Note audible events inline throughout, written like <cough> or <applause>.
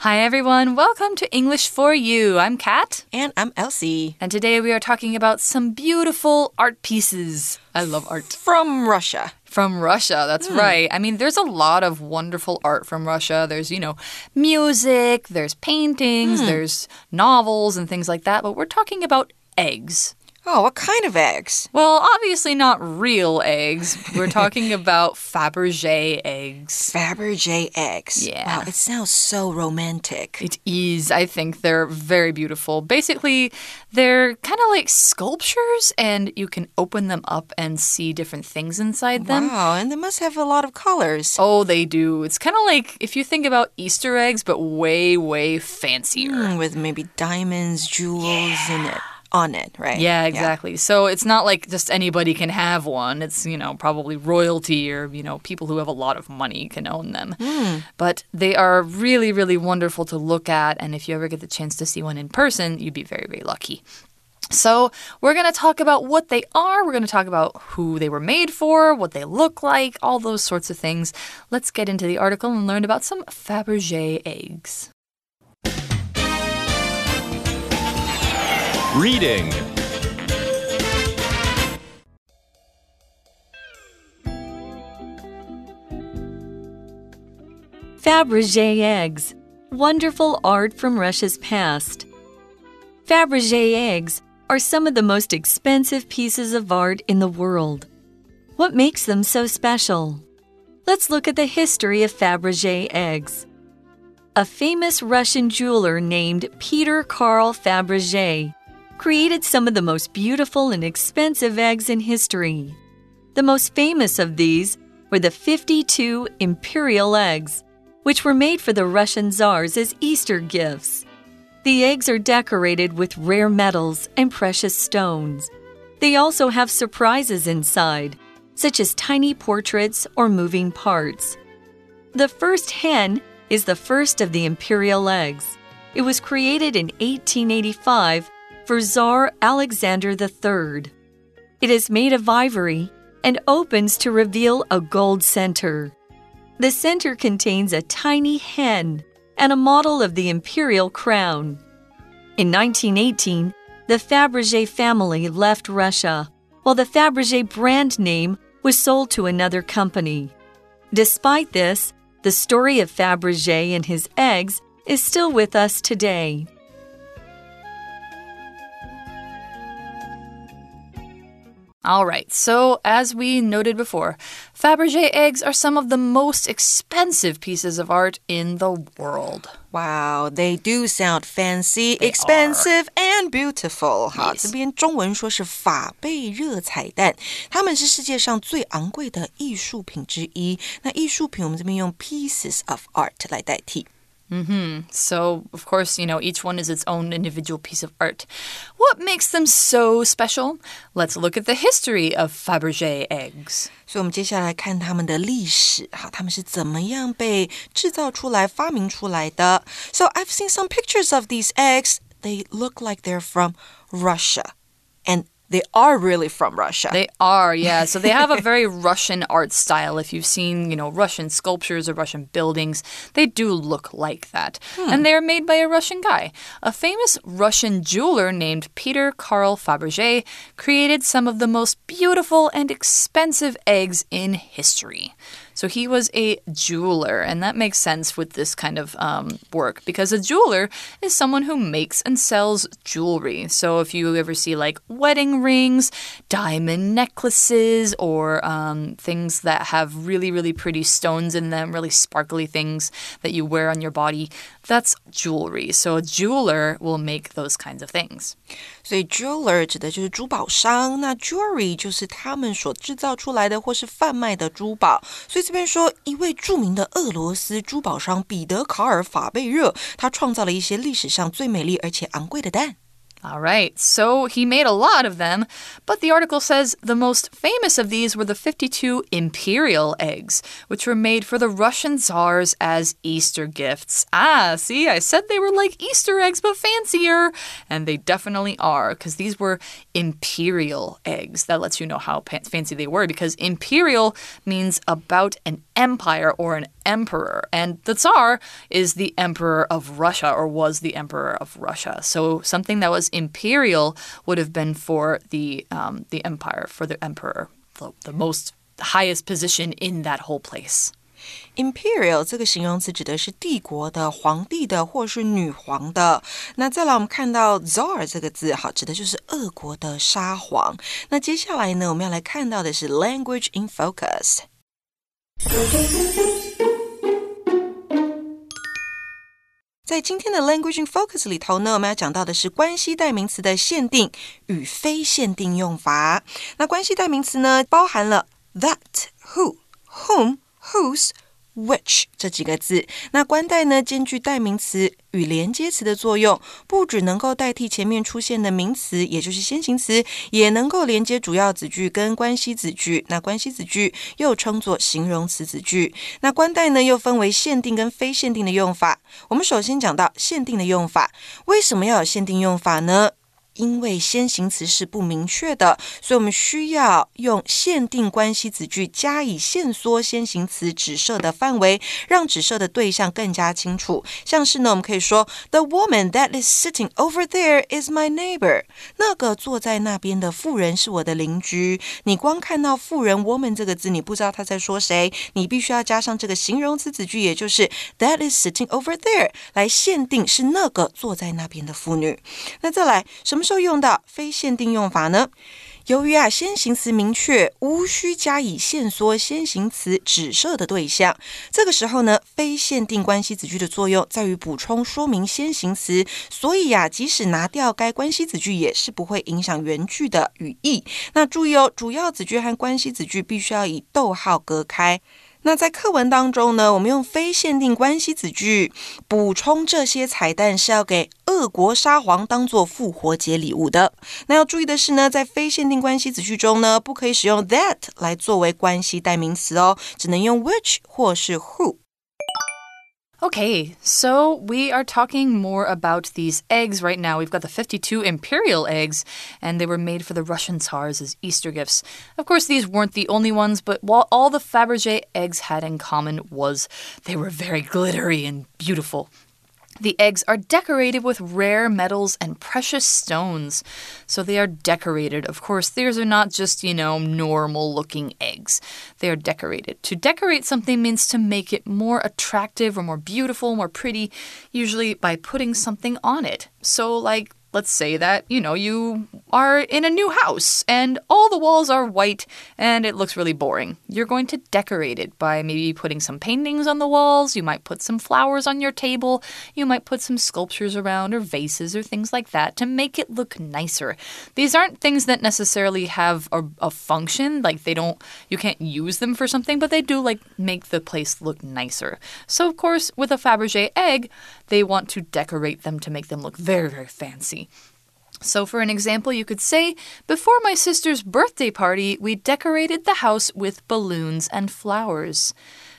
Hi everyone, welcome to English for You. I'm Kat. And I'm Elsie. And today we are talking about some beautiful art pieces. I love art. From Russia. From Russia, that's Hmm. right. I mean, there's a lot of wonderful art from Russia. There's, you know, music, there's paintings, Hmm. there's novels and things like that, but we're talking about eggs. Oh, what kind of eggs? Well, obviously not real eggs. We're talking <laughs> about Fabergé eggs. Fabergé eggs. Yeah. Wow, it sounds so romantic. It is. I think they're very beautiful. Basically, they're kind of like sculptures, and you can open them up and see different things inside them. Wow, and they must have a lot of colors. Oh, they do. It's kind of like if you think about Easter eggs, but way, way fancier. Hmm, with maybe diamonds, jewels in it on it, right? Yeah, exactly. So it's not like just anybody can have one. It's, you know, probably royalty or, you know, people who have a lot of money can own them. Hmm. But they are really, really wonderful to look at. And if you ever get the chance to see one in person, you'd be very, very lucky. So, we're going to talk about what they are. We're going to talk about who they were made for, what they look like, all those sorts of things. Let's get into the article and learn about some Fabergé eggs. Reading Fabergé eggs, wonderful art from Russia's past. Fabergé eggs are some of the most expensive pieces of art in the world. What makes them so special? Let's look at the history of Fabergé eggs. A famous Russian jeweler named Peter Karl Fabergé created some of the most beautiful and expensive eggs in history. The most famous of these were the 52 imperial eggs, which were made for the Russian czars as Easter gifts. The eggs are decorated with rare metals and precious stones. They also have surprises inside, such as tiny portraits or moving parts. The first hen is the first of the imperial eggs. It was created in 1885 for Tsar Alexander III. It is made of ivory and opens to reveal a gold center. The center contains a tiny hen and a model of the imperial crown. In 1918, the Fabergé family left Russia, while the Fabergé brand name was sold to another company. Despite this, the story of Fabergé and his eggs is still with us today. All right, so as we noted before, Fabergé eggs are some of the most expensive pieces of art in the world. Wow, they do sound fancy, expensive, and beautiful. 好， Yes. 这边中文说是法贝热彩蛋，它们是世界上最昂贵的艺术品之一。那艺术品我们这边用 pieces of art 来代替。 So, of course, you know, each one is its own individual piece of art. What makes them so special? Let's look at the history of Fabergé eggs. 所以，我们接下来看他们的历史，好，他们是怎么样被制造出来、发明出来的。So I've seen some pictures of these eggs. They look like they're from Russia, and they are really from Russia. They are, yeah. <laughs> So they have a very Russian art style. If you've seen, you know, Russian sculptures or Russian buildings, they do look like that. Hmm. And they are made by a Russian guy. A famous Russian jeweler named Peter Karl Fabergé created some of the most beautiful and expensive eggs in history. So he was a jeweler, and that makes sense with this kind of um, work because a jeweler is someone who makes and sells jewelry. So if you ever see like wedding rings, diamond necklaces, or um, things that have really, really pretty stones in them, really sparkly things that you wear on your body, that's jewelry. So a jeweler will make those kinds of things. 所以 jeweler 指的就是珠宝商，那 jewelry 就是他们所制造出来的或是贩卖的珠宝。所以这边说，一位着名的俄罗斯珠宝商彼得·卡尔·法贝热，他创造了一些历史上最美丽而且昂贵的蛋。 All right, so he made a lot of them, but the article says the most famous of these were the 52 imperial eggs, which were made for the Russian czars as Easter gifts. Ah, see, I said they were like Easter eggs, but fancier. And they definitely are, because these were imperial eggs. That lets you know how fancy they were, because imperial means about an empire or an emperor. And the Tsar is the emperor of Russia or was the emperor of Russia. So something that was imperial would have been for the um, the empire, for the emperor, the, the most highest position in that whole place. Imperial 这个形容词指的是帝国的、皇帝的或是女皇的。那再来，我们看到 Tsar 这个字，好，指的就是俄国的沙皇。那接下来呢，我们要来看到的是 Language in Focus。 在今天的 Language Focus 里头呢，我们要讲到的是关系代名词的限定与非限定用法。那关系代名词呢，包含了 that、who、whom。whose。Which 这几个字，那关代呢，兼具代名词与连接词的作用，不只能够代替前面出现的名词，也就是先行词，也能够连接主要子句跟关系子句。那关系子句又称作形容词子句。那关代呢，又分为限定跟非限定的用法。我们首先讲到限定的用法，为什么要有限定用法呢？因为先行词是不明确的，所以我们需要用限定关系子句加以限缩先行词指涉的范围，让指涉的对象更加清楚。像是呢，我们可以说：“The woman that is sitting over there is my neighbor。”那个坐在那边的妇人是我的邻居。你光看到妇人 “woman” 这个字，你不知道他在说谁，你必须要加上这个形容词子句，也就是 “that is sitting over there” 来限定是那个坐在那边的妇女。那再来，什么？时候用到非限定用法呢？由于啊先行词明确，无需加以限缩先行词指涉的对象。这个时候呢，非限定关系子句的作用在于补充说明先行词，所以呀，即使拿掉该关系子句，也是不会影响原句的语义。那注意哦，主要子句和关系子句必须要以逗号隔开。那在课文当中呢，我们用非限定关系子句补充这些彩蛋，是要给俄国沙皇当做复活节礼物的。那要注意的是呢，在非限定关系子句中呢，不可以使用 that 来作为关系代名词哦，只能用 which 或是 who。Okay, so we are talking more about these eggs right now. We've got the 52 imperial eggs, and they were made for the Russian Tsars as Easter gifts. Of course, these weren't the only ones, but what all the Fabergé eggs had in common was they were very glittery and beautiful. The eggs are decorated with rare metals and precious stones. So they are decorated. Of course, these are not just, you know, normal looking eggs. They are decorated. To decorate something means to make it more attractive or more beautiful, more pretty, usually by putting something on it. So, like let's say that, you know, you are in a new house and all the walls are white and it looks really boring. You're going to decorate it by maybe putting some paintings on the walls, you might put some flowers on your table, you might put some sculptures around or vases or things like that to make it look nicer. These aren't things that necessarily have a, a function, like they don't, you can't use them for something, but they do like make the place look nicer. So, of course, with a Fabergé egg, they want to decorate them to make them look very, very fancy. So, for an example, you could say, Before my sister's birthday party, we decorated the house with balloons and flowers.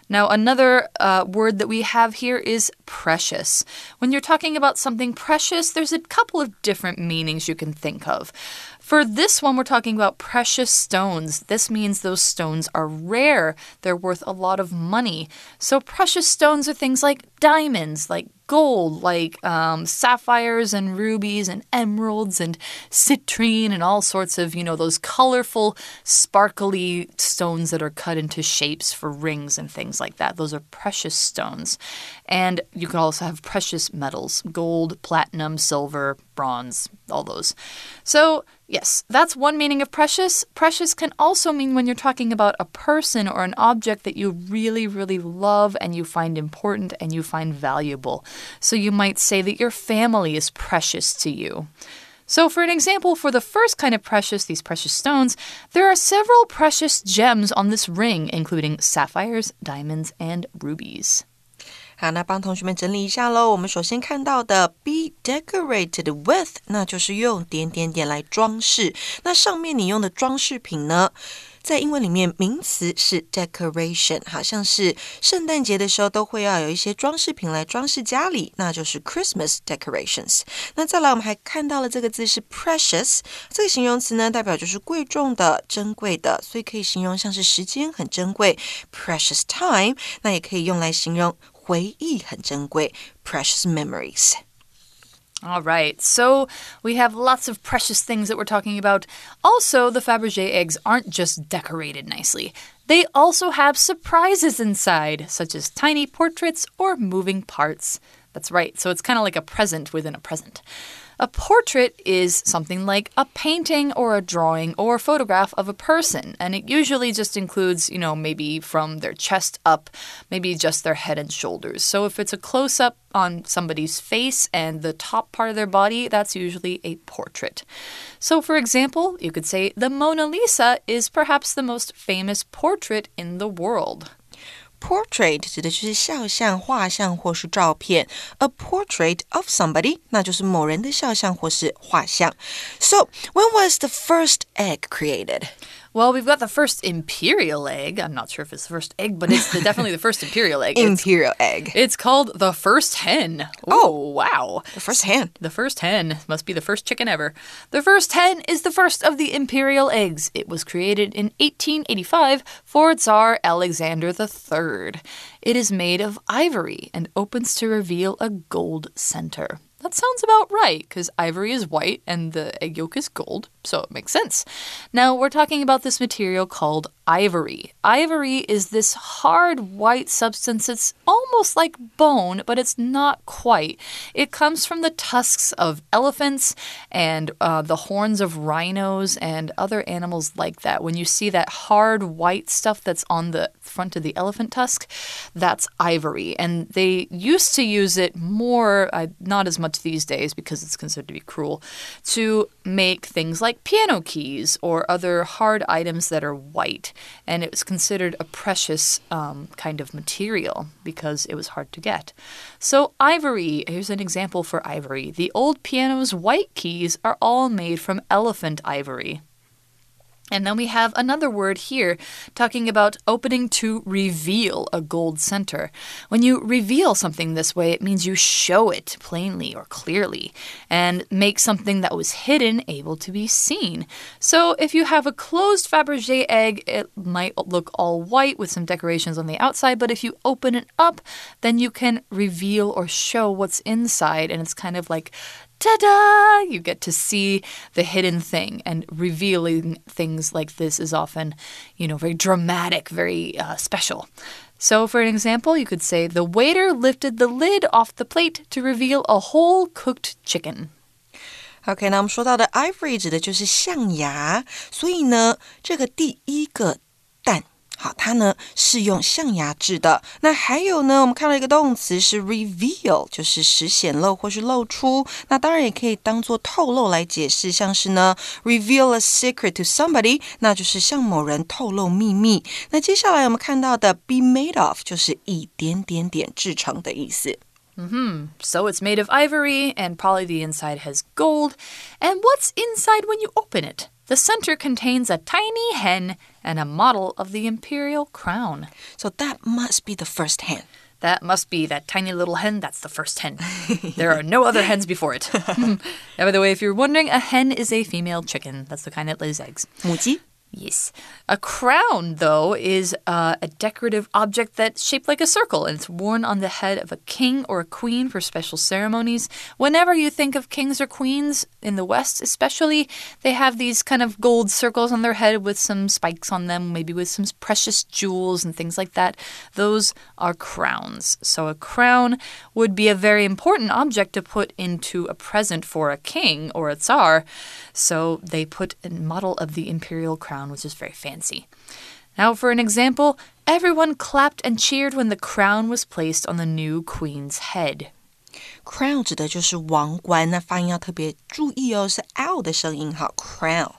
Now, another uh, word that we have here is precious. When you're talking about something precious, there's a couple of different meanings you can think of. For this one, we're talking about precious stones. This means those stones are rare, they're worth a lot of money. So, precious stones are things like diamonds, like gold, like um, sapphires and rubies and emeralds and citrine and all sorts of, you know, those colorful, sparkly stones that are cut into shapes for rings and things like that. Those are precious stones. And you can also have precious metals gold, platinum, silver, bronze, all those. So, yes, that's one meaning of precious. Precious can also mean when you're talking about a person or an object that you really, really love and you find important and you find valuable. So, you might say that your family is precious to you. So, for an example, for the first kind of precious, these precious stones, there are several precious gems on this ring, including sapphires, diamonds, and rubies. 好，那帮同学们整理一下喽。我们首先看到的 be decorated with，那就是用点点点来装饰。那上面你用的装饰品呢？在英文里面名词是 decoration，好像是圣诞节的时候都会要有一些装饰品来装饰家里，那就是 Christmas decorations。那再来，我们还看到了这个字是 precious，这个形容词呢，代表就是贵重的、珍贵的，所以可以形容像是时间很珍贵，precious time。那也可以用来形容回忆很珍贵，precious memories。 All right, so we have lots of precious things that we're talking about. Also, the Fabergé eggs aren't just decorated nicely. They also have surprises inside, such as tiny portraits or moving parts. That's right, so it's kind of like a present within a present. A portrait is something like a painting or a drawing or a photograph of a person, and it usually just includes, you know, maybe from their chest up, maybe just their head and shoulders. So if it's a close up on somebody's face and the top part of their body, that's usually a portrait. So, for example, you could say the Mona Lisa is perhaps the most famous portrait in the world. Portrait 指的就是肖像、画像或是照片。A portrait of somebody，那就是某人的肖像或是画像。So, when was the first egg created? Well, we've got the first imperial egg. I'm not sure if it's the first egg, but it's the, definitely the first imperial egg. <laughs> It's, Imperial egg. it's called the first hen. Oh. wow. The first hen. The first hen must be the first chicken ever. The first hen is the first of the imperial eggs. It was created in 1885 for Tsar Alexander III. It is made of ivory and opens to reveal a gold center. That sounds about right because ivory is white and the egg yolk is gold, so it makes sense. Now, we're talking about this material called ivory. Ivory is this hard white substance. It's almost like bone, but it's not quite. It comes from the tusks of elephants and uh, the horns of rhinos and other animals like that. When you see that hard white stuff that's on the front of the elephant tusk, that's ivory. And they used to use it more, uh, not as much these days because it's considered to be cruel, to make things like piano keys or other hard items that are white. And it was considered a precious um, kind of material because it was hard to get. So, ivory, here's an example for ivory. The old piano's white keys are all made from elephant ivory. And then we have another word here talking about opening to reveal a gold center. When you reveal something this way, it means you show it plainly or clearly and make something that was hidden able to be seen. So if you have a closed Fabergé egg, it might look all white with some decorations on the outside, but if you open it up, then you can reveal or show what's inside, and it's kind of like ta da! You get to see the hidden thing, and revealing things like this is often, you know, very dramatic, very uh, special. So, for an example, you could say, The waiter lifted the lid off the plate to reveal a whole cooked chicken. OK，那我们说到的 ivory 指的就是象牙，所以呢，这个第一个蛋。 好，它呢是用象牙制的。那还有呢，我们看到一个动词是 reveal，就是使显露或是露出。那当然也可以当做透露来解释，像是呢 reveal a secret to somebody，那就是向某人透露秘密。那接下来我们看到的 be made of，就是一点点点制成的意思。 So, it's made of ivory, and probably the inside has gold. And what's inside when you open it? The center contains a tiny hen and a model of the imperial crown. So that must be the first hen. That must be that tiny little hen. That's the first hen. there are no other hens before it. and <laughs> by the way, if you're wondering, a hen is a female chicken. That's the kind that lays eggs. 母鸡 Yes. A crown, though, is uh, a decorative object that's shaped like a circle and it's worn on the head of a king or a queen for special ceremonies. Whenever you think of kings or queens, in the West especially, they have these kind of gold circles on their head with some spikes on them, maybe with some precious jewels and things like that. Those are crowns. So a crown would be a very important object to put into a present for a king or a tsar. So they put a model of the imperial crown, which is very fancy. Now, for an example, everyone clapped and cheered when the crown was placed on the new queen's head. crown 指的就是王冠，那发音要特别注意哦，是 l 的声音哈，crown。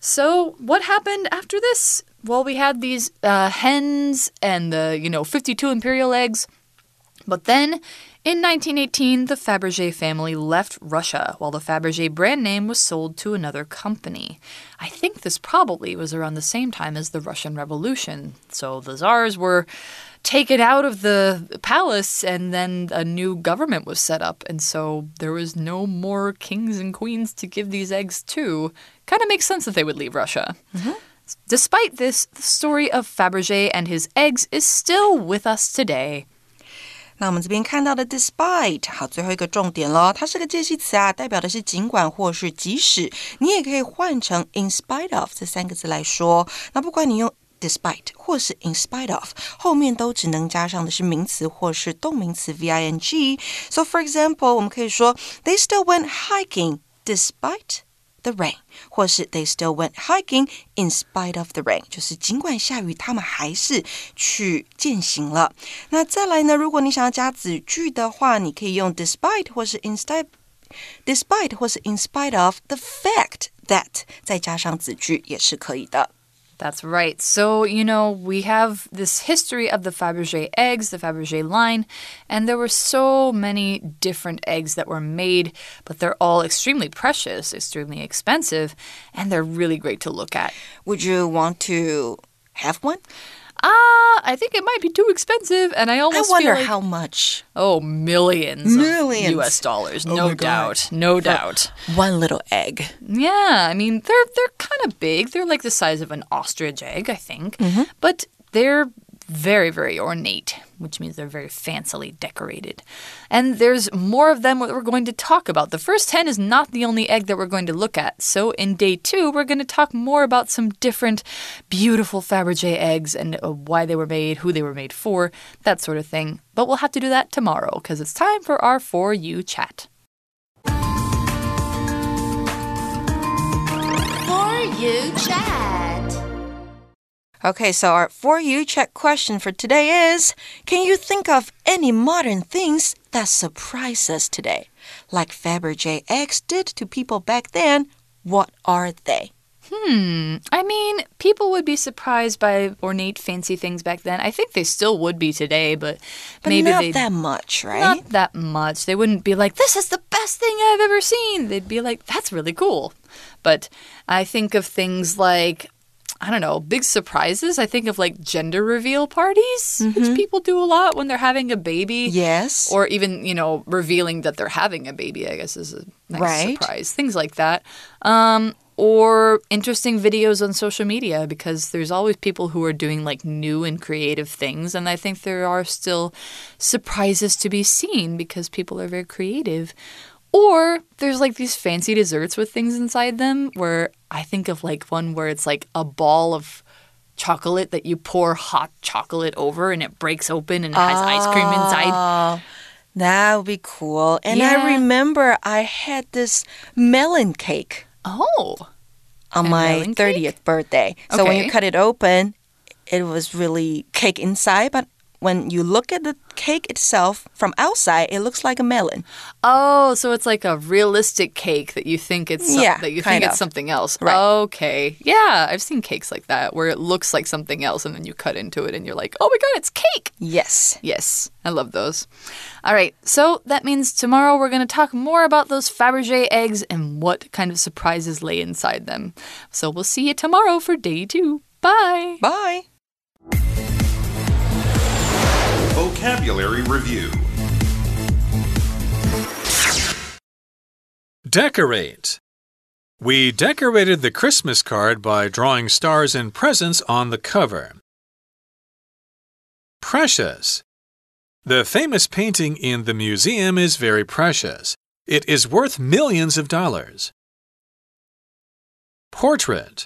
So, what happened after this? Well, we had these uh, hens and the, you know, 52 imperial eggs. But then, in 1918, the Fabergé family left Russia while the Fabergé brand name was sold to another company. I think this probably was around the same time as the Russian Revolution. So the czars were taken out of the palace and then a new government was set up and so there was no more kings and queens to give these eggs to kind of makes sense that they would leave russia mm-hmm. despite this the story of fabergé and his eggs is still with us today 那我们这边看到的 despite，好，最后一个重点咯，它是个介系词啊，代表的是尽管或是即使，你也可以换成 in spite of 这三个字来说。那不管你用 despite 或是 in spite of，后面都只能加上的是名词或是动名词 v i n g。So for example，我们可以说 They still went hiking despite the rain，或是 They still went hiking in spite of the rain，就是尽管下雨，他们还是去践行了。那再来呢？如果你想要加子句的话，你可以用 despite 或是 in spite。Despite 或是 in spite of the fact that，再加上子句也是可以的。 That's right. So, you know, we have this history of the Fabergé eggs, the Fabergé line, and there were so many different eggs that were made, but they're all extremely precious, extremely expensive, and they're really great to look at. Would you want to have one? Ah, I think it might be too expensive, and I I wonder feel like, how much. oh millions, Millions. of U.S. dollars, Oh no God. doubt, no doubt. One little egg. Yeah, I mean they're they're kind of big. They're like the size of an ostrich egg, I think. Mm-hmm. But they're very very ornate, which means they're very fancily decorated. And there's more of them that we're going to talk about. The first hen is not the only egg that we're going to look at. So in day 2, we're going to talk more about some different beautiful Fabergé eggs and uh, why they were made, who they were made for, that sort of thing. But we'll have to do that tomorrow because it's time for our For You chat. For you chat. Okay, so our for you chat question for today is Can you think of any modern things that surprise us today? Like Fabergé eggs did to people back then, what are they? Hmm. I mean, people would be surprised by ornate, fancy things back then. I think they still would be today, but, But maybe not that much, right? not that much. They wouldn't be like, "This is the best thing I've ever seen." They'd be like, "That's really cool." But I think of things like. I don't know, big surprises. I think of like gender reveal parties, which people do a lot when they're having a baby. yes. Or even, you know, revealing that they're having a baby, I guess is a nice Right. surprise. Things like that. Um, or interesting videos on social media because there's always people who are doing like new and creative things. And I think there are still surprises to be seen because people are very creative. Or there's like these fancy desserts with things inside them where I think of like one where it's like a ball of chocolate that you pour hot chocolate over and it breaks open and it has ice cream inside. Oh, that would be cool. And I remember I had this melon cake Oh. on my melon cake? 30th birthday. So when you cut it open, it was really cake inside, but when you look at the cake itself from outside, it looks like a melon. Oh, so it's like a realistic cake that you think it's some- Yeah, that you think it's something else. Right. Okay. Yeah, I've seen cakes like that where it looks like something else and then you cut into it and you're like, "Oh my god, it's cake." Yes. Yes, I love those. All right, so that means tomorrow we're going to talk more about those Fabergé eggs and what kind of surprises lay inside them. So we'll see you tomorrow for day 2. Bye. Bye. Vocabulary Review Decorate. We decorated the Christmas card by drawing stars and presents on the cover. Precious. The famous painting in the museum is very precious. It is worth millions of dollars. Portrait.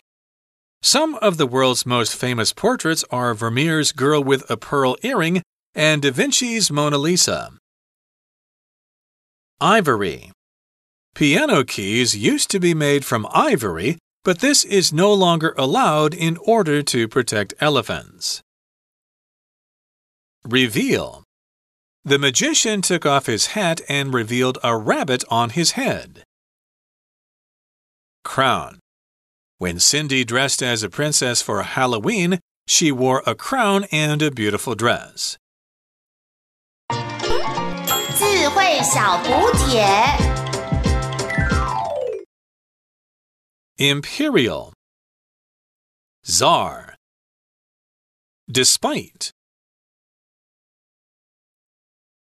Some of the world's most famous portraits are Vermeer's Girl with a Pearl Earring and Da Vinci's Mona Lisa. Ivory. Piano keys used to be made from ivory, but this is no longer allowed in order to protect elephants. Reveal. The magician took off his hat and revealed a rabbit on his head. Crown. When Cindy dressed as a princess for Halloween, she wore a crown and a beautiful dress. 小补帖。 Imperial Czar Despite